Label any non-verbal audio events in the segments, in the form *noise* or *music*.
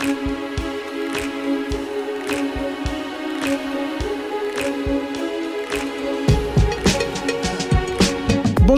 thank you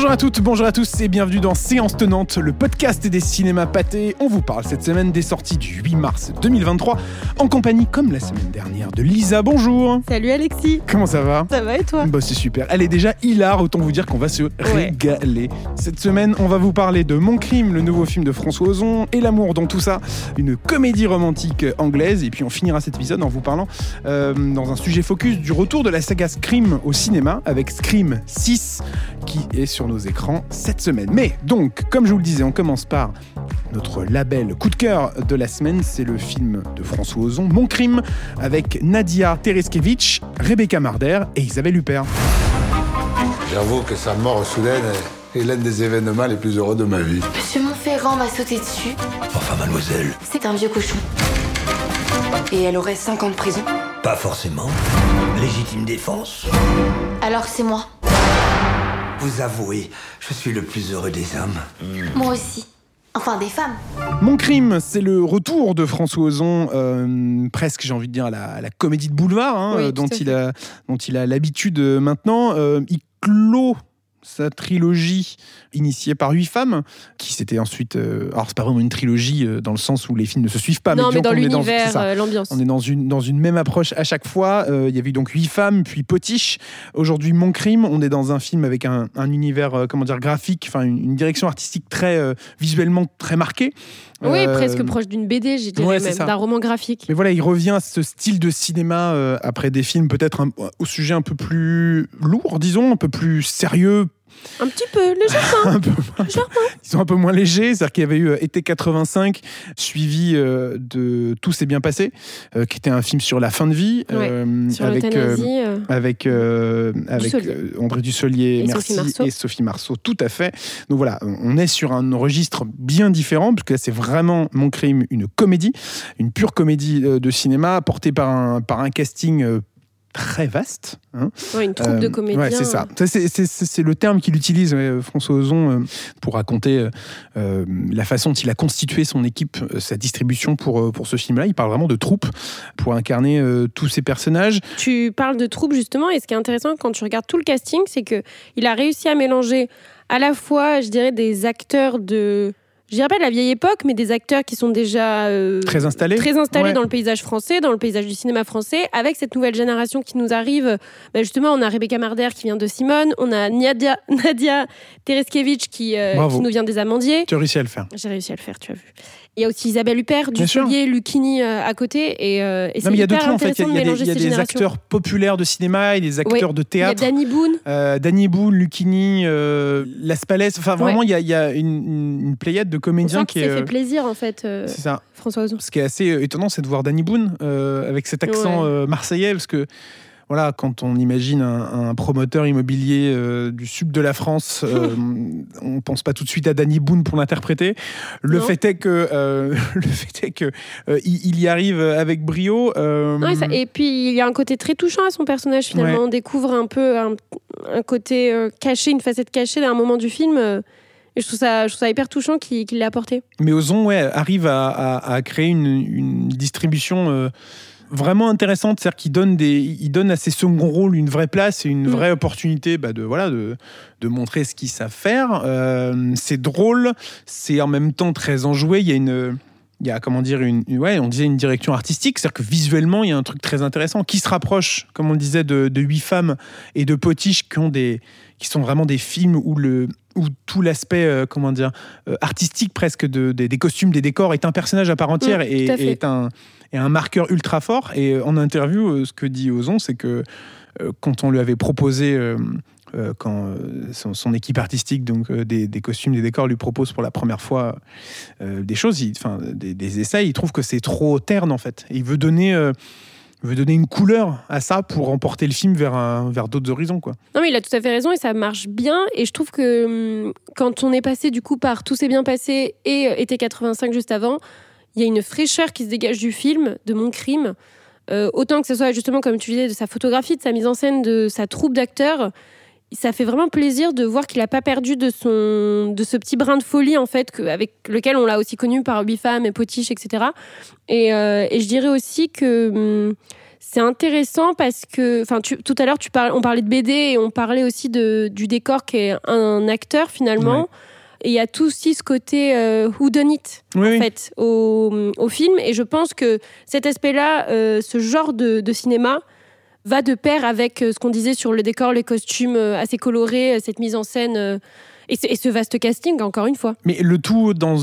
Bonjour à toutes, bonjour à tous et bienvenue dans Séance Tenante, le podcast des cinémas pâtés. On vous parle cette semaine des sorties du 8 mars 2023 en compagnie, comme la semaine dernière, de Lisa. Bonjour Salut Alexis Comment ça va? Ça va et toi? Bah c'est super. Elle est déjà hilar, autant vous dire qu'on va se régaler. Cette semaine, on va vous parler de Mon Crime, le nouveau film de François Ozon, et l'amour dans tout ça, une comédie romantique anglaise. Et puis on finira cet épisode en vous parlant, euh, dans un sujet focus, du retour de la saga Scream au cinéma, avec Scream 6, qui est sur nos écrans cette semaine. Mais donc, comme je vous le disais, on commence par notre label coup de cœur de la semaine, c'est le film de François Ozon, Mon Crime, avec Nadia Tereskevich, Rebecca Marder et Isabelle Huppert. J'avoue que sa mort soudaine est l'un des événements les plus heureux de ma vie. Monsieur Montferrand m'a sauté dessus. Enfin, mademoiselle, C'est un vieux cochon. Et elle aurait 5 ans de prison. pas forcément. Légitime défense Alors c'est moi. Vous avouez, je suis le plus heureux des hommes. Moi aussi. Enfin, des femmes. Mon crime, c'est le retour de François Ozon, euh, presque j'ai envie de dire à la, à la comédie de boulevard, hein, Oui, euh, dont, il a, dont il a l'habitude euh, maintenant. Euh, il clôt sa trilogie initiée par huit femmes, qui s'était ensuite... euh, alors c'est pas vraiment une trilogie euh, dans le sens où les films ne se suivent pas, Non, mais dans l'univers, euh, l'ambiance. On est dans une, dans une même approche à chaque fois. Euh, il y avait eu donc huit femmes, puis Potiche. Aujourd'hui, Mon Crime. On est dans un film avec un, un univers, euh, comment dire, graphique, enfin une, une direction artistique très euh, visuellement très marquée. Oui, Euh, presque proche d'une BD, dirais ouais, d'un roman graphique. Mais voilà, il revient à ce style de cinéma euh, après des films peut-être au sujet un peu plus lourd, disons, un peu plus sérieux, Un petit peu, légèrement. *laughs* un peu, ils sont un peu moins légers. C'est-à-dire qu'il y avait eu euh, Été 85, suivi euh, de Tout s'est bien passé, euh, qui était un film sur la fin de vie, Ouais, Sur avec, avec, André Dussolier, Et merci, Sophie Marceau. et Sophie Marceau, tout à fait. Donc voilà, on est sur un registre bien différent, parce que là, c'est vraiment Mon Crime, une comédie, une pure comédie de cinéma, portée par un, par un casting très vaste. hein. ouais, une troupe de Euh, comédiens. Ouais, c'est ça. Ça, c'est- le terme qu'il utilise, ouais, François Ozon, euh, pour raconter euh, euh, la façon dont il a constitué son équipe, euh, sa distribution pour, euh, pour ce film-là. Il parle vraiment de troupe pour incarner euh, tous ces personnages. Tu parles de troupe justement, et ce qui est intéressant quand tu regardes tout le casting, c'est que il a réussi à mélanger à la fois, je dirais, des acteurs de, je dirais pas de la vieille époque, mais des acteurs qui sont déjà euh, Très installés. très installés Ouais. dans le paysage français, dans le paysage du cinéma français, avec cette nouvelle génération qui nous arrive. Bah, justement, on a Rebecca Marder qui vient de Simone, on a Nadia, *laughs* Nadia Tereskevich qui, euh, qui nous vient des Amandiers. Tu as réussi à le faire. J'ai réussi à le faire, tu as vu. Il y a aussi Isabelle Huppert. Dussolier, Lucchini euh, à côté. Et, euh, et c'est il y a de hyper tout en fait. Il y a- intéressant il y a, de des, mélanger il y a des acteurs populaires de cinéma et des acteurs de Il y a théâtre. Danny Boone. Euh, Danny Boone, Lucchini, euh, Las Palais. Enfin, vraiment, il y a, il y a une, une- pléiade de On comédiens sent qui est. fait plaisir, en fait, euh, C'est ça. François Ozon. Ce qui est assez étonnant, c'est de voir Danny Boone avec cet accent Ouais. marseillais, parce que voilà, quand on imagine un, un promoteur immobilier euh, du sud de la France, euh, *laughs* on pense pas tout de suite à Danny Boone pour l'interpréter. Le Non. fait est que euh, *laughs* le fait est que euh, il, y arrive avec brio. et, ça- et puis, il y a un côté très touchant à son personnage, finalement. Ouais. On découvre un peu un, un côté caché, une facette cachée à un moment du film. et je trouve, ça, je trouve ça hyper touchant qu'il l'ait apporté. Mais Ozon ouais, arrive à, à- à créer une, une distribution vraiment intéressante, c'est-à-dire qu'il donne, des, il donne à ses seconds rôles une vraie place et une Mm. vraie opportunité bah, de, voilà, de, de montrer ce qu'ils savent faire. Euh, c'est drôle, c'est en même temps très enjoué. Il y a une. Il y a, comment dire, une, ouais, on disait une direction artistique, c'est-à-dire que visuellement, il y a un truc très intéressant qui se rapproche, comme on le disait, de, de Huit femmes et de Potiche qui, ont des, qui sont vraiment des films où, le, où tout l'aspect, euh, comment dire, euh, artistique presque de, des- des costumes, des décors est un personnage à part entière Mm, et, fait. et est, un, est un marqueur ultra fort. Et euh, en interview, ce que dit Ozon, c'est que quand on lui avait proposé, euh, quand euh, son, équipe artistique, donc euh, des, costumes, des décors, lui propose pour la première fois des choses, enfin des, essais, il trouve que c'est trop terne en fait. Il veut donner. veut donner une couleur à ça pour emporter le film vers, vers d'autres horizons. Quoi. Non, mais il a tout à fait raison et ça marche bien. Et je trouve que hum, quand on est passé du coup par Tout s'est bien passé et Été 85 juste avant, il y a une fraîcheur qui se dégage du film, de Mon crime. Autant que ce soit justement, comme tu disais, de sa photographie, de sa mise en scène, de sa troupe d'acteurs. Ça fait vraiment plaisir de voir qu'il n'a pas perdu de, son, de ce petit brin de folie, en fait, que, avec lequel on l'a aussi connu par Bifam et Potiche, etc. Et, euh, et je dirais aussi que. hum, c'est intéressant parce que, enfin, tout à l'heure, tu parles, on parlait de BD et on parlait aussi de, du décor qui est un acteur finalement. Ouais. Et il y a tout aussi ce côté euh, who done it Oui, en oui. fait au, au film. Et je pense que cet aspect-là, euh, ce genre de, de cinéma, va de pair avec euh, ce qu'on disait sur le décor, les costumes euh, assez colorés, euh, cette mise en scène et, ce, vaste casting, encore une fois. Mais le tout dans,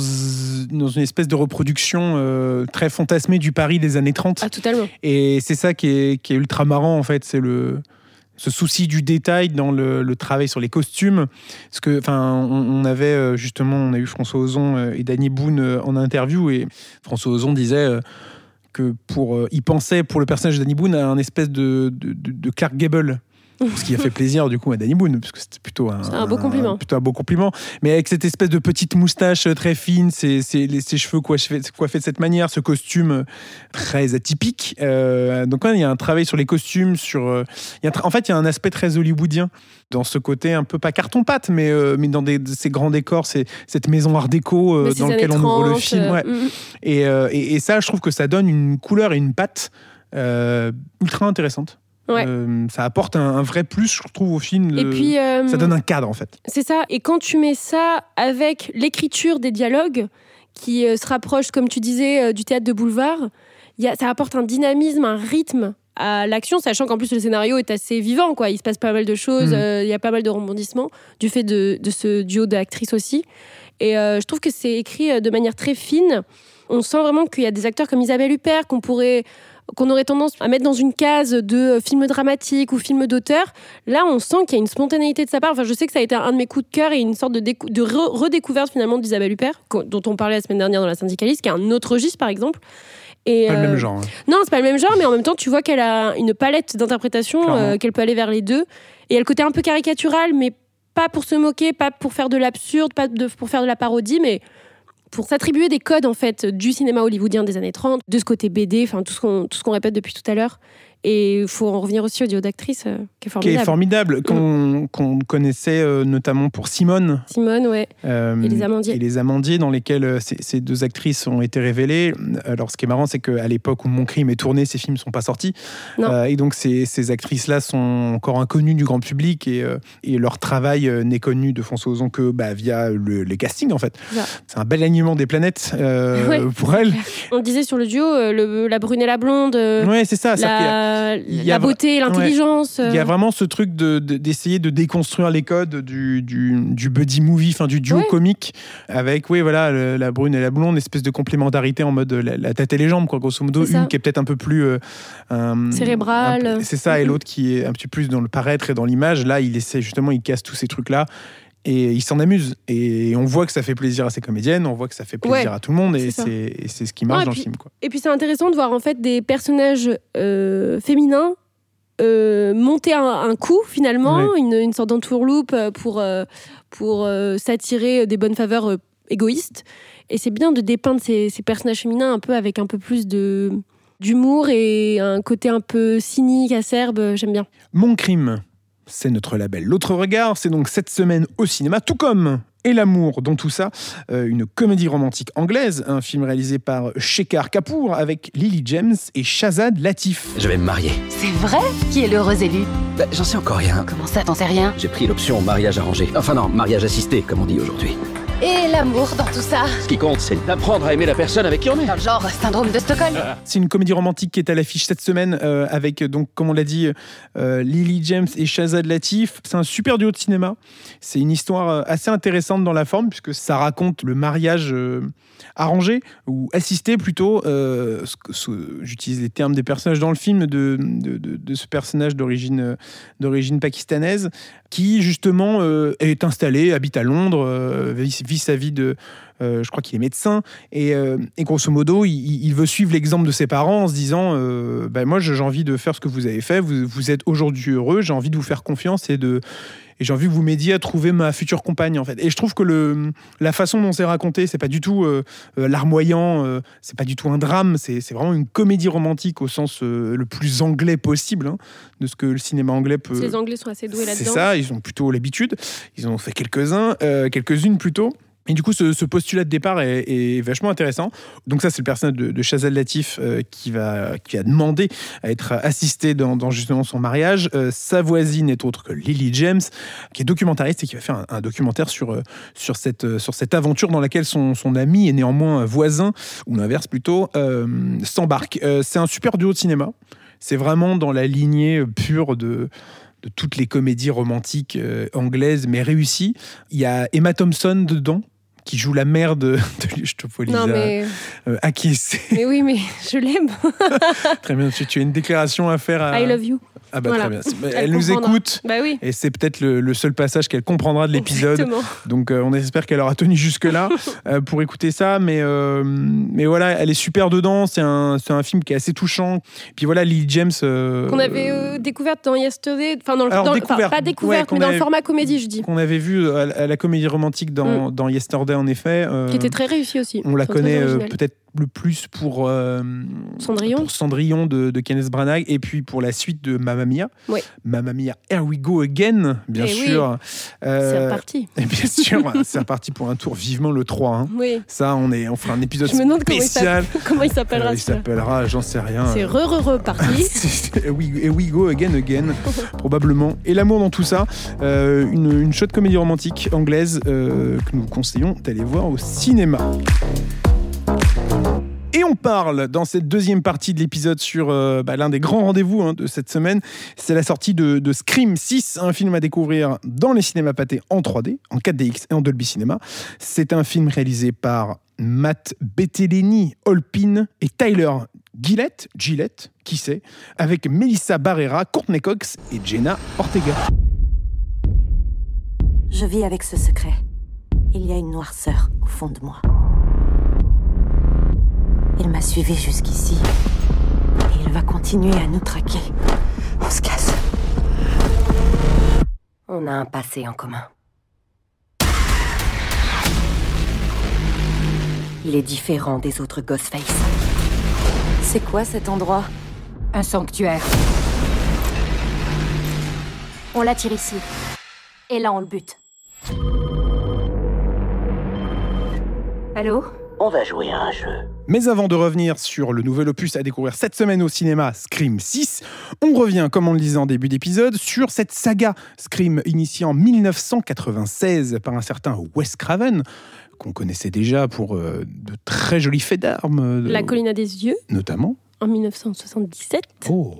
dans une espèce de reproduction euh, très fantasmée du Paris des années 30. Ah, totalement. Et c'est ça qui est, qui est ultra marrant, en fait. C'est le ce souci du détail dans le, le travail sur les costumes. Parce que, enfin, on, on avait justement, on a eu François Ozon et Danny Boone en interview, et François Ozon disait euh, pour, euh, il pensait pour le personnage Danny Boone à un espèce de, de- de Clark Gable. *laughs* Ce qui a fait plaisir du coup à Danny Boone, parce que c'était plutôt un, beau compliment. plutôt un beau compliment. Mais avec cette espèce de petite moustache euh, très fine, ses, ses, ses cheveux coiffés, coiffés de cette manière, ce costume euh, très atypique. Euh, donc ouais, il y a un travail sur les costumes, sur. euh, il y a en fait, il y a un aspect très hollywoodien dans ce côté un peu pas carton-pâte, mais, euh, mais dans des, ces grands décors, cette maison art déco euh, dans lequel années on ouvre le 30, film. ouais. mm. Et, et, et ça, je trouve que ça donne une couleur et une patte ultra intéressante. Ouais. Euh, ça apporte un, un vrai plus, je trouve, au film. Et puis, euh, ça donne un cadre, en fait. C'est ça. Et quand tu mets ça avec l'écriture des dialogues, qui euh, se rapproche, comme tu disais, du théâtre de boulevard, il y a, ça apporte un dynamisme, un rythme à l'action, sachant qu'en plus le scénario est assez vivant, quoi. Il se passe pas mal de choses, euh, il y a pas mal de rebondissements du fait de, de ce duo d'actrices aussi. Et je trouve que c'est écrit de manière très fine. On sent vraiment qu'il y a des acteurs comme Isabelle Huppert qu'on pourrait qu'on aurait tendance à mettre dans une case de euh, film dramatique ou film d'auteur. Là, on sent qu'il y a une spontanéité de sa part. Enfin, je sais que ça a été un de mes coups de cœur et une sorte de, décou- de re- redécouverte finalement d'Isabelle Huppert, dont on parlait la semaine dernière dans La Syndicaliste, qui est un autre registre par exemple. Et, Pas le euh, même genre. hein. non, c'est pas le même genre, mais en même temps, tu vois qu'elle a une palette d'interprétation, euh, qu'elle peut aller vers les deux. Et il y a le côté un peu caricatural, mais pas pour se moquer, pas pour faire de l'absurde, pas de- pour faire de la parodie, mais pour s'attribuer des codes en fait du cinéma hollywoodien des années 30, de ce côté BD, enfin tout ce qu'on tout ce qu'on répète depuis tout à l'heure. Et il faut en revenir aussi au duo d'actrices, euh, qui est Qui formidable. est formidable, qu'on qu'on connaissait euh, notamment pour Simone. Simone, ouais. euh, Et les Amandiers. et les Amandiers, dans lesquels ces, ces deux actrices ont été révélées. Alors, ce qui est marrant, c'est qu'à l'époque où Mon Crime est tourné, ces films ne sont pas sortis. Et donc, ces, ces actrices-là sont encore inconnues du grand public et, et leur travail n'est connu de François Ozon que bah, via le- les castings, en fait. C'est un bel alignement des planètes *laughs* Ouais. pour elles. On disait sur le duo, le- la brune et la blonde, Ouais, c'est ça. La, a beauté, l'intelligence. Il y a euh, vraiment ce truc de- de- d'essayer de, déconstruire les codes du, du, du buddy movie, enfin du duo Ouais. comique, avec oui voilà le- la brune et la blonde, espèce de complémentarité en mode euh, la, la tête et les jambes, quoi, grosso modo. Une qui est peut-être un peu plus euh, un- Cérébrale. C'est ça, et l'autre qui est un petit peu plus dans le paraître et dans l'image. Là, il essaie justement, il casse tous ces trucs-là. Et il s'en amuse. Et on voit que ça fait plaisir à ses comédiennes, on voit que ça fait plaisir Ouais, à tout le monde. Et c'est ce qui marche dans puis- le film. Quoi. Et puis c'est intéressant de voir en fait des personnages euh, féminins euh, monter un, un coup finalement, une, une sorte d'entourloupe pour, euh, pour s'attirer des bonnes faveurs égoïstes. Et c'est bien de dépeindre ces, ces personnages féminins un peu avec un peu plus de d'humour et un côté un peu cynique, acerbe, j'aime bien. Mon crime, c'est notre label. L'autre regard, c'est donc cette semaine au cinéma, tout comme Et l'amour dans tout ça, euh, une comédie romantique anglaise, un film réalisé par Shekhar Kapoor avec Lily James et Shazad Latif. Je vais me marier. C'est vrai? Qui est l'heureux élu? Bah, J'en sais encore rien. Comment ça, t'en sais rien? J'ai pris l'option mariage arrangé. Enfin non, mariage assisté, comme on dit aujourd'hui. Et l'amour dans tout ça Ce qui compte, c'est d'apprendre à aimer la personne avec qui on est. Dans le genre syndrome de Stockholm C'est une comédie romantique qui est à l'affiche cette semaine euh, avec, donc, comme on l'a dit, euh, Lily James et Shazad Latif. C'est un super duo de cinéma. C'est une histoire euh, assez intéressante dans la forme puisque ça raconte le mariage euh, arrangé ou assisté plutôt. euh, J'utilise les termes des personnages dans le film de, de, de- de ce personnage d'origine euh, d'origine pakistanaise qui justement euh, est installé, habite à Londres, euh, vit, vit sa vie de, euh, je crois qu'il est médecin et, euh, et grosso modo, il, veut suivre l'exemple de ses parents en se disant euh, ben Moi, j'ai envie de faire ce que vous avez fait, vous, vous êtes aujourd'hui heureux, j'ai envie de vous faire confiance et de, et j'ai envie que vous m'aidiez à trouver ma future compagne en fait. Et je trouve que le, la façon dont c'est raconté, c'est pas du tout euh, euh, larmoyant, euh, c'est pas du tout un drame, c'est c'est vraiment une comédie romantique au sens euh, le plus anglais possible hein, de ce que le cinéma anglais peut. Les Anglais sont assez doués C'est là-dedans. ça, ils ont plutôt l'habitude. Ils en ont fait quelques-uns, quelques-unes plutôt. Et du coup, ce, postulat de départ est, est vachement intéressant. Donc ça, c'est le personnage de, de Shazal Latif euh, qui, va, qui a demandé à être assisté dans, justement son mariage. Euh, sa voisine n'est autre que Lily James, qui est documentariste et qui va faire un, documentaire sur, euh, sur, cette, aventure dans laquelle son, son ami et néanmoins voisin, ou l'inverse plutôt, s'embarque. C'est un super duo de cinéma. C'est vraiment dans la lignée pure de, de toutes les comédies romantiques euh, anglaises, mais réussies. Il y a Emma Thompson dedans, qui joue la mère de, de Stopolisa Non, mais, euh, acquiescée. mais oui, mais je l'aime. *laughs* Très bien, tu, tu as une déclaration à faire à... I love you. Ah bah Voilà. très bien. Elle, Elle nous écoute. Bah oui. Et c'est peut-être le, le seul passage qu'elle comprendra de l'épisode. Donc euh, on espère qu'elle aura tenu jusque-là *laughs* euh, pour écouter ça. Mais, euh, mais voilà, elle est super dedans. C'est un, un film qui est assez touchant. Puis voilà, Lily James. Qu'on avait découverte dans Yesterday. Enfin, dans le, Alors, dans le- découverte, enfin, pas découverte, ouais, mais dans le format comédie, je dis. qu'on avait vu à la, comédie romantique dans, dans Yesterday, en effet. euh. Qui était très réussi aussi. on la connaît euh, peut-être le plus pour, euh, Cendrillon. pour Cendrillon de, de Kenneth Branagh et puis pour la suite de Mamma Mia. Mamma Mia, Here We Go Again, bien Eh oui. sûr. Euh, C'est reparti. *laughs* Et bien sûr, c'est reparti pour un tour vivement le 3. hein. Oui. Ça, on, est, on fera un épisode Je me demande comment il spécial. *laughs* comment il s'appellera. Euh, il s'appellera, j'en sais rien. C'est euh, re re reparti. *laughs* c'est- we, et we go again again, probablement. Et l'amour dans tout ça, euh, une, une chouette comédie romantique anglaise euh, que nous vous conseillons d'aller voir au cinéma. Et on parle dans cette deuxième partie de l'épisode sur euh, bah, l'un des grands rendez-vous hein, de cette semaine. C'est la sortie de, Scream 6, un film à découvrir dans les cinémas pâtés en 3D, en 4DX et en Dolby Cinema. C'est un film réalisé par Matt Betteleni, Holpin et Tyler Gillette, Gillette, qui sait, avec Melissa Barrera, Courtney Cox et Jenna Ortega. Je vis avec ce secret. Il y a une noirceur au fond de moi. Il m'a suivi jusqu'ici. Et il va continuer à nous traquer. On se casse. On a un passé en commun. Il est différent des autres Ghostface. C'est quoi cet endroit? Un sanctuaire. On l'attire ici. Et là, on le bute. Allô? On va jouer à un jeu. Mais avant de revenir sur le nouvel opus à découvrir cette semaine au cinéma, Scream 6, on revient, comme on le disait en début d'épisode, sur cette saga Scream initiée en 1996 par un certain Wes Craven, qu'on connaissait déjà pour euh, de très jolis faits d'armes, euh, La colline à des yeux, notamment. en 1977. Oh,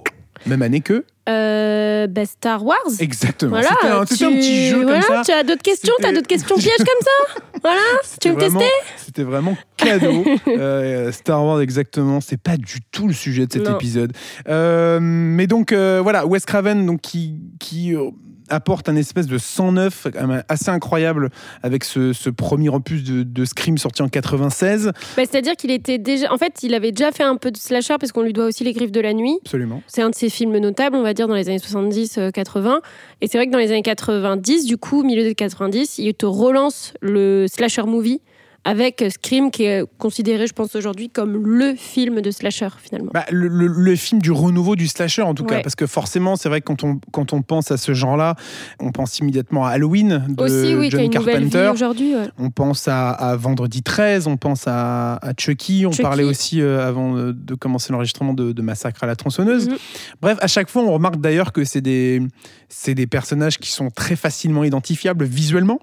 même année que. Euh, bah, Star Wars. Exactement. Voilà, C'était un, tu- petit jeu voilà, comme ça. Tu as d'autres questions T'as C'était- d'autres questions pièges comme ça? *laughs* Voilà Tu C'était veux me vraiment- tester C'était vraiment cadeau. *laughs* Euh, Star Wars, exactement. C'est pas du tout le sujet de cet Non. épisode. Euh, mais donc, euh, voilà, Wes Craven, donc, qui, qui euh, apporte un espèce de 109 quand même assez incroyable avec ce, ce premier opus de, de Scream sorti en 96. Bah, C'est-à-dire qu'il était déjà. En fait, il avait déjà fait un peu de slasher parce qu'on lui doit aussi Les Griffes de la Nuit. Absolument. C'est un de ses films notables, on va dire, dans les années 70-80. Et c'est vrai que dans les années 90, du coup, milieu des 90, il te relance le slasher movie avec Scream, qui est considéré, je pense, aujourd'hui comme le film de slasher, finalement. Bah, le, le- le film du renouveau du slasher, en tout cas, parce que forcément, c'est vrai que quand on, quand on pense à ce genre-là, on pense immédiatement à Halloween de aussi, oui, John Carpenter. aujourd'hui. ouais. On pense à, à Vendredi 13, on pense à, à Chucky, on Chucky. parlait aussi euh, avant de commencer l'enregistrement de, de Massacre à la tronçonneuse. Mhm. Bref, à chaque fois, on remarque d'ailleurs que c'est des, c'est des personnages qui sont très facilement identifiables visuellement.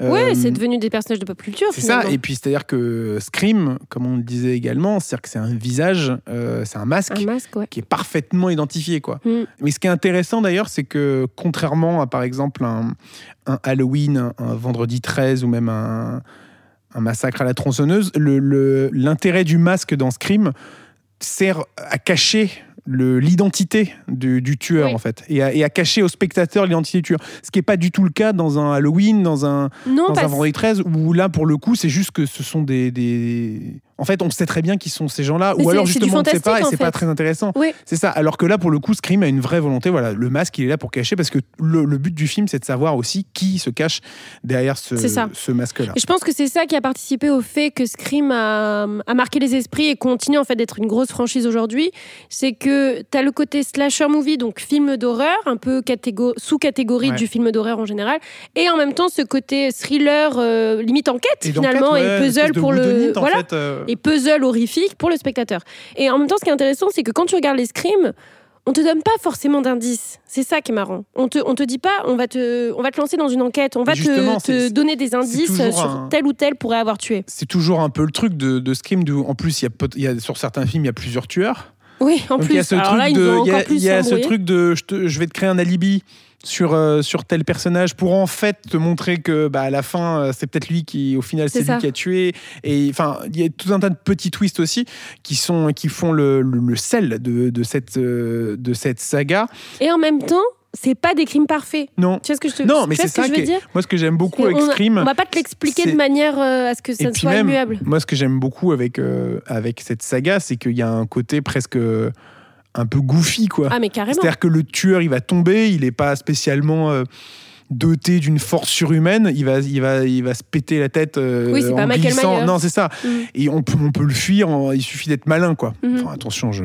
Ouais, Euh, c'est devenu des personnages de pop culture. c'est ça, et puis c'est-à-dire que Scream, comme on le disait également, c'est-à-dire que c'est un visage, euh, c'est un masque Un masque, ouais. qui est parfaitement identifié. Quoi. Mm. Mais ce qui est intéressant d'ailleurs, c'est que contrairement à par exemple un, un Halloween, un, un vendredi 13 ou même un, un massacre à la tronçonneuse, le- le- l'intérêt du masque dans Scream sert à cacher l'identité du, du tueur Oui. en fait et à, et à cacher au spectateur l'identité du tueur ce qui n'est pas du tout le cas dans un Halloween dans un, Non, dans un vendredi 13 où là pour le coup c'est juste que ce sont des, des- en fait, on sait très bien qui sont ces gens-là, ou alors justement on ne sait pas et c'est pas très intéressant. Oui. C'est ça. Alors que là, pour le coup, Scream a une vraie volonté. Voilà, le masque, il est là pour cacher parce que le, le but du film, c'est de savoir aussi qui se cache derrière ce, masque-là. Je pense que c'est ça qui a participé au fait que Scream a, a marqué les esprits et continue en fait d'être une grosse franchise aujourd'hui. C'est que tu as le côté slasher movie, donc film d'horreur, un peu catégo- sous-catégorie Ouais. du film d'horreur en général, et en même temps ce côté thriller, euh, limite enquête Et finalement, ouais, et puzzle pour le. en voilà. fait, euh, Et puzzle horrifique pour le spectateur. Et en même temps, ce qui est intéressant, c'est que quand tu regardes les Scream, on te donne pas forcément d'indices. C'est ça qui est marrant. On te, on te dit pas, on va te, on va te lancer dans une enquête, on va te, donner des indices sur un- tel ou tel pourrait avoir tué. c'est toujours un peu le truc de, de Scream. en plus, y, a, y a sur certains films, il y a plusieurs tueurs. Oui, en Donc plus. il y a ce Alors truc là, de, il y a, y ce truc de, je, te- je vais te créer un alibi sur euh, sur tel personnage pour en fait te montrer que bah à la fin euh, c'est peut-être lui qui au final C'est ça. lui qui a tué et enfin il y a tout un tas de petits twists aussi qui sont qui font le, le, le sel de, de cette euh, de cette saga. Et en même temps, c'est pas des crimes parfaits. Non. Tu vois ce que je te Non, mais c'est ce que ça je veux dire moi ce que j'aime beaucoup avec on, Scream on va pas te l'expliquer de manière euh, à ce que ça soit immuable. moi, ce que j'aime beaucoup avec, euh, avec cette saga, c'est qu'il y a un côté presque un peu goofy, quoi. Ah, mais carrément. C'est-à-dire que le tueur, il va tomber, il n'est pas spécialement euh, doté d'une force surhumaine, il va, il va, il va se péter la tête euh, Oui, c'est en pas glissant. Non, c'est ça. Mhm. Et on peut, on peut le fuir, en- il suffit d'être malin, quoi. Mhm. Enfin, attention, je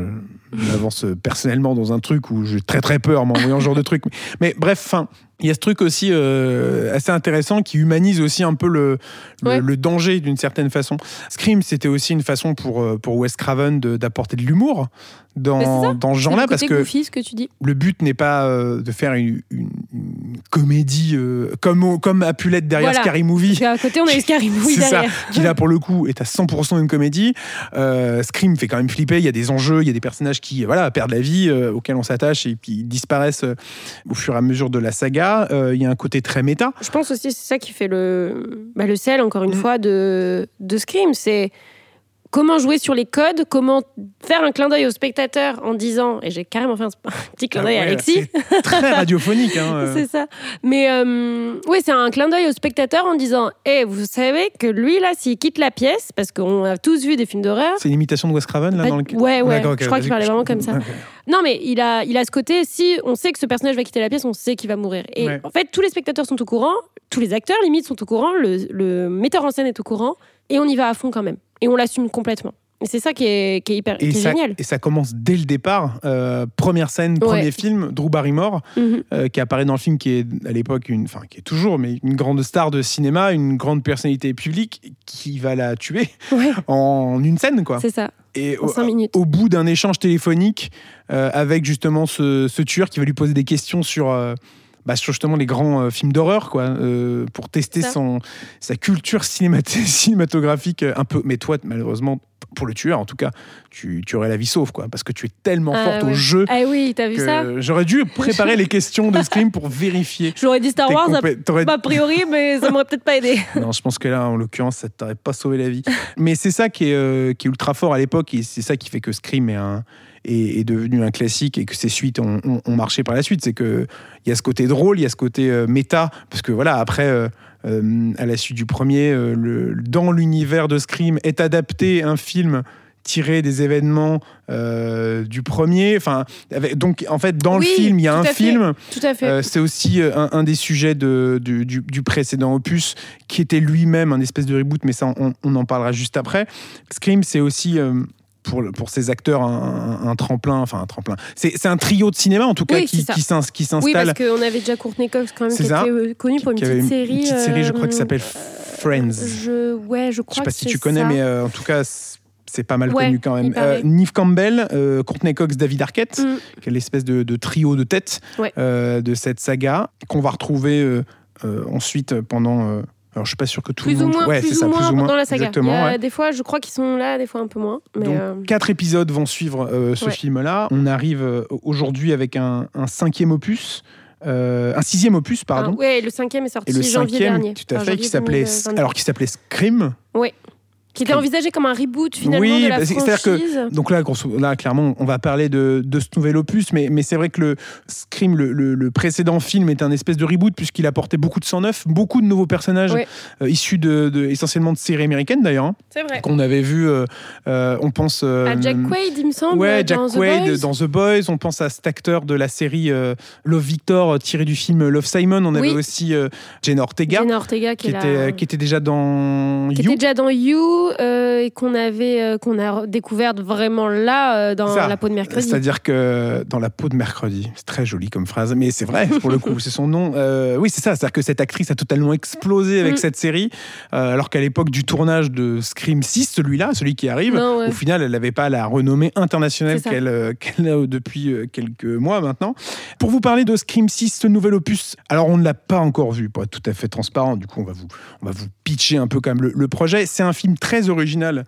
m'avance personnellement dans un truc où j'ai très très peur en m'envoyant ce genre de truc. Mais bref, fin. Il y a ce truc aussi euh, assez intéressant qui humanise aussi un peu le, le, Ouais. le danger d'une certaine façon. Scream, c'était aussi une façon pour, euh, pour Wes Craven d'apporter de l'humour c'est ça. dans, dans ce genre-là parce que goofy, ce que tu dis. le but n'est pas euh, de faire une, une- une comédie euh, comme, comme a pu l'être derrière Voilà. Scary Movie. Qu'à côté, on a eu Scary Movie ça, derrière. qui là pour le coup est à 100% une comédie. Scream fait quand même flipper, il y a des enjeux, il y a des personnages qui voilà, perdent la vie, auxquels on s'attache et qui disparaissent au fur et à mesure de la saga. Euh, il y a un côté très méta. Je pense aussi c'est ça qui fait le, bah, le sel, encore une Mm. fois, de, de Scream. C'est comment jouer sur les codes, comment faire un clin d'œil au spectateur en disant, et j'ai carrément fait un, *laughs* petit clin d'œil Ah à ouais, Alexis. très *laughs* radiophonique. hein, euh. C'est ça. Mais euh, oui, c'est un clin d'œil au spectateur en disant Eh, vous savez que lui, là, s'il quitte la pièce, parce qu'on a tous vu des films d'horreur. C'est une imitation de Wes Craven là Bah, dans le ouais, ouais, je crois qu'il parlait vraiment comme ça. Non, mais il a, il a ce côté si on sait que ce personnage va quitter la pièce, on sait qu'il va mourir. Et Ouais. en fait, tous les spectateurs sont au courant, tous les acteurs, limite, sont au courant, le, le metteur en scène est au courant, et on y va à fond quand même. Et on l'assume complètement. Et c'est ça qui est, qui est hyper Et qui est ça, génial. et ça commence dès le départ. Euh, première scène, premier Ouais. film, Drew Barrymore, Mhm. euh, qui apparaît dans le film, qui est à l'époque, une, enfin qui est toujours, mais une grande star de cinéma, une grande personnalité publique, qui va la tuer *laughs* Ouais, en une scène, quoi. c'est ça, Et en au, cinq minutes. au bout d'un échange téléphonique euh, avec justement ce, ce tueur qui va lui poser des questions sur. Bah, sur justement les grands euh, films d'horreur, quoi, euh, pour tester son, sa culture cinémat- *laughs* cinématographique un peu. Mais toi, malheureusement, pour le tueur, en tout cas, tu, tu aurais la vie sauve, quoi, parce que tu es tellement Ah, forte au jeu Ah oui, t'as vu ça? j'aurais dû préparer *laughs* les questions de Scream pour vérifier. J'aurais dit Star Wars, a priori, *laughs* mais ça m'aurait peut-être pas aidé. Non, je pense que là, en l'occurrence, ça t'aurait pas sauvé la vie. Mais c'est ça qui est, euh, qui est ultra fort à l'époque et c'est ça qui fait que Scream est, un, est, est devenu un classique et que ses suites ont, ont- ont marché par la suite. C'est qu'il y a ce côté drôle, il y a ce côté euh, méta, parce que voilà, après. euh, euh, à la suite du premier, euh, le, dans l'univers de Scream est adapté un film tiré des événements euh, du premier. Enfin, avec- donc en fait, dans Oui, le film, il y a un fait. film Tout à fait. euh, c'est aussi un, un des sujets de, du, du- du précédent opus, qui était lui-même un espèce de reboot, mais ça, on, on en parlera juste après. Scream, c'est aussi. euh, pour, pour ces acteurs, un, un- un tremplin, enfin un tremplin. C'est un trio de cinéma en tout cas Oui, qui, qui s'ins- qui oui, parce s'installe. qu'on avait déjà Courtney Cox quand même, qui ça. était euh, connue pour une petite avait une série. petite série, je crois, qui euh, s'appelle Friends. Je, ouais, je Je crois sais pas que si tu connais, ça. mais euh, en tout cas, c'est- pas mal Ouais, connu quand même. Euh, Neve Campbell, euh, Courtney Cox, David Arquette, Mm. qui est l'espèce de, de trio de tête Ouais. euh, de cette saga, qu'on va retrouver euh, euh, ensuite pendant. Alors, je suis pas sûr que tout Plus le ou monde. moins, ouais, plus ou ça, moins plus ou moins. dans la saga. Exactement. A ouais. Des fois, je crois qu'ils sont là, des fois un peu moins. Mais Donc, euh, quatre épisodes vont suivre euh, ce Ouais. film-là. On arrive euh, aujourd'hui avec un, un cinquième opus, euh, un sixième opus, pardon. ah, ouais, le cinquième est sorti et le janvier cinquième, dernier. tout à Enfin, fait, qui s'appelait 2022. alors qui s'appelait Scream. Ouais. Qui était envisagé comme un reboot finalement Oui, de la bah, c'est- c'est-à-dire franchise. que donc là, clairement, on va parler de, de ce nouvel opus, mais, mais c'est vrai que le Scream, le, le- le précédent film, est un espèce de reboot puisqu'il apportait beaucoup de sang neuf, beaucoup de nouveaux personnages euh, issus de, de- essentiellement de séries américaines d'ailleurs, hein, C'est vrai. qu'on avait vu. euh, euh, on pense À Jack Quaid, il me semble. Ouais, Jack dans The Quaid Boys. dans The Boys. On pense à cet acteur de la série Love Victor, tiré du film Love Simon. On avait Oui. aussi Jenna Ortega, Jenna Ortega qui, était, la- qui était déjà dans qui You. était déjà dans You euh, et qu'on avait euh, qu'on a découvert vraiment là euh, dans Ça. la peau de mercredi. C'est-à-dire que dans la peau de mercredi, c'est très joli comme phrase, mais c'est vrai pour le coup, c'est son nom. Oui, c'est ça, c'est-à-dire que cette actrice a totalement explosé avec Mm. cette série, alors qu'à l'époque du tournage de Scream 6, celui-là, celui qui arrive, Non, ouais. au final, elle n'avait pas la renommée internationale qu'elle a depuis quelques mois maintenant. Pour vous parler de Scream 6, ce nouvel opus, alors on ne l'a pas encore vu, pour être tout à fait transparent, du coup on va vous, on va vous pitcher un peu quand même le, le projet. C'est un film très original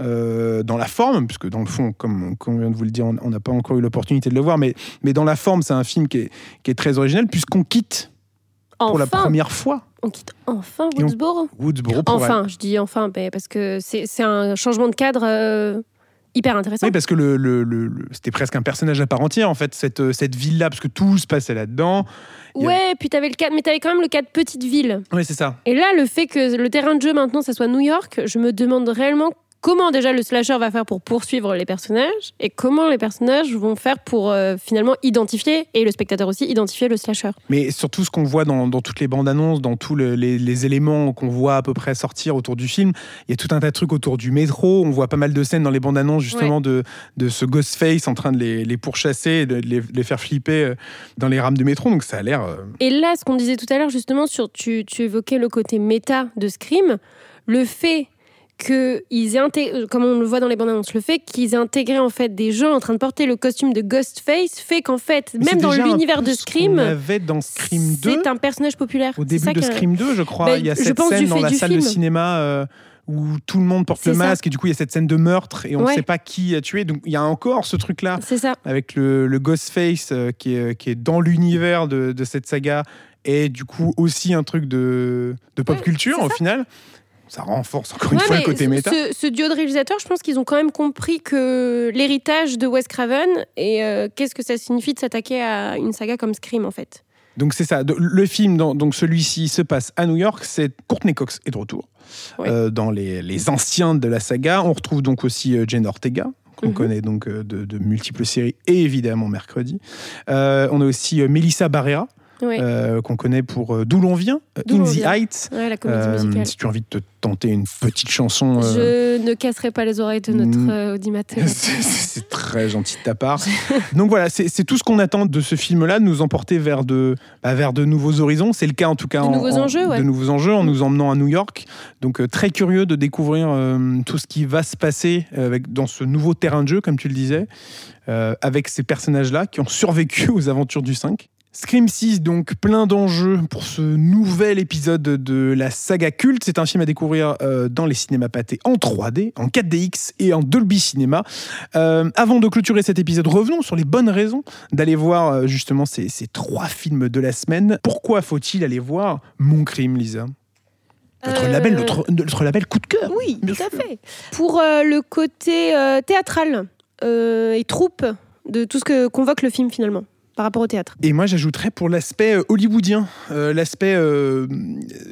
euh, dans la forme, puisque dans le fond, comme, comme on vient de vous le dire, on n'a pas encore eu l'opportunité de le voir, mais, mais dans la forme, c'est un film qui est, qui est très original, puisqu'on quitte pour la première fois on quitte enfin on- Woodsboro? Woodsboro pour Enfin, je dis enfin ben, parce que c'est c'est un changement de cadre euh, hyper intéressant. Oui, parce que le, le- le- le- c'était presque un personnage à part entière, en fait, cette, euh, cette ville-là, parce que tout se passait là-dedans. Ouais, puis t'avais le cadre, mais t'avais quand même le cadre petite ville. Oui, c'est ça. Et là, le fait que le terrain de jeu maintenant, ça soit New York, je me demande réellement comment déjà le slasher va faire pour poursuivre les personnages et comment les personnages vont faire pour euh, finalement identifier, et le spectateur aussi, identifier le slasher. Mais surtout, ce qu'on voit dans, dans toutes les bandes annonces, dans tous le- les, les éléments qu'on voit à peu près sortir autour du film, il y a tout un tas de trucs autour du métro. On voit pas mal de scènes dans les bandes annonces, justement, de, de ce Ghostface en train de les, les pourchasser, de les, les faire flipper euh, dans les rames de métro. Donc ça a l'air. euh, Et là, ce qu'on disait tout à l'heure, justement, sur tu, tu évoquais le côté méta de Scream, le fait qu'ils aient inté- euh, comme on le voit dans les bandes annonces, le fait qu'ils aient intégré en fait des gens en train de porter le costume de Ghostface fait qu'en fait, mais même dans l'univers de Scream, avait dans Scream 2. c'est un personnage populaire. Au début de Scream 2, je crois, Bah, il y a cette scène dans la salle de cinéma euh, où tout le monde porte le ça. masque et du coup il y a cette scène de meurtre et on ne Ouais. sait pas qui a tué. Donc il y a encore ce truc-là C'est ça. avec le, le Ghostface euh, qui, est, qui est dans l'univers de, de cette saga et du coup aussi un truc de, de pop Ouais, culture au ça. final. Ça renforce encore une fois le côté méta. Ce, ce duo de réalisateurs, je pense qu'ils ont quand même compris que l'héritage de Wes Craven et euh, qu'est-ce que ça signifie de s'attaquer à une saga comme Scream en fait. Donc c'est ça. Le film, donc celui-ci se passe à New York. C'est Courtney Cox est de retour euh, dans les, les anciens de la saga. On retrouve donc aussi euh, Jane Ortega qu'on Mhm. connaît donc de, de multiples séries et évidemment mercredi. Euh, on a aussi Melissa Barrera Euh, qu'on connaît pour euh, D'où l'on vient, euh, In the. Heights. Ouais, la comédie musicale. si tu as envie de te tenter une petite chanson. Je ne casserai pas les oreilles de notre Mm. audimateur. *laughs* C'est très gentil de ta part. *laughs* Donc voilà, c'est tout ce qu'on attend de ce film-là, de nous emporter vers de, bah, vers de nouveaux horizons. C'est le cas en tout cas. De en- nouveaux en- enjeux, ouais. De nouveaux enjeux en nous emmenant à New York. Donc très curieux de découvrir euh, tout ce qui va se passer avec, dans ce nouveau terrain de jeu, comme tu le disais, euh, avec ces personnages-là qui ont survécu *laughs* aux aventures du 5. Scream 6, donc plein d'enjeux pour ce nouvel épisode de la saga culte. C'est un film à découvrir euh, dans les cinémas pâtés en 3D, en 4DX et en Dolby Cinema. Euh, avant de clôturer cet épisode, revenons sur les bonnes raisons d'aller voir euh, justement ces, ces trois films de la semaine. Pourquoi faut-il aller voir Mon Crime, Lisa? Notre, Euh, label, notre, notre label coup de cœur. Oui, tout à fait. Pour le côté théâtral et troupe de tout ce que convoque le film finalement par rapport au théâtre. Et moi, j'ajouterais pour l'aspect euh, hollywoodien, euh, l'aspect euh,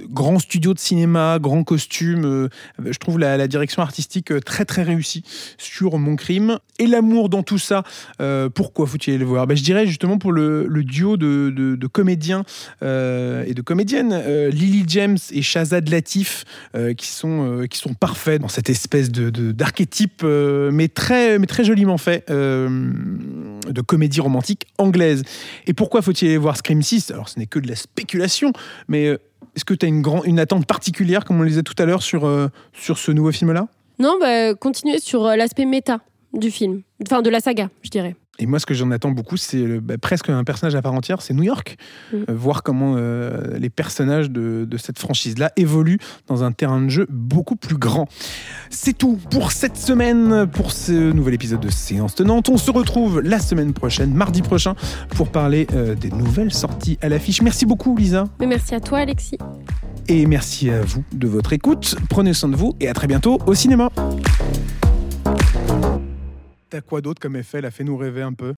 grand studio de cinéma, grand costume. je trouve la, direction artistique très très réussie sur Mon Crime. Et l'amour dans tout ça, pourquoi faut-il le voir? Ben, Je dirais justement pour le, duo de, de- comédiens et de comédiennes, Lily James et Shazad Latif, qui, sont, qui sont parfaits dans cette espèce de, d'archétype, mais, très, mais très joliment fait, de comédie romantique anglaise. Et pourquoi faut-il aller voir Scream 6 Alors, ce n'est que de la spéculation, mais euh, est-ce que tu as une, une attente particulière, comme on le disait tout à l'heure, sur, euh, sur ce nouveau film-là? Non, bah, continuer sur euh, l'aspect méta du film, enfin de la saga, je dirais. Et moi, ce que j'en attends beaucoup, c'est bah, presque un personnage à part entière, c'est New York. Mm. Euh, voir comment euh, les personnages de, de cette franchise-là évoluent dans un terrain de jeu beaucoup plus grand. C'est tout pour cette semaine, pour ce nouvel épisode de Séance Tenante. On se retrouve la semaine prochaine, mardi prochain, pour parler euh, des nouvelles sorties à l'affiche. Merci beaucoup, Lisa. Mais merci à toi, Alexis. Et merci à vous de votre écoute. Prenez soin de vous et à très bientôt au cinéma. T'as quoi d'autre comme effet? Là Fais-nous rêver un peu.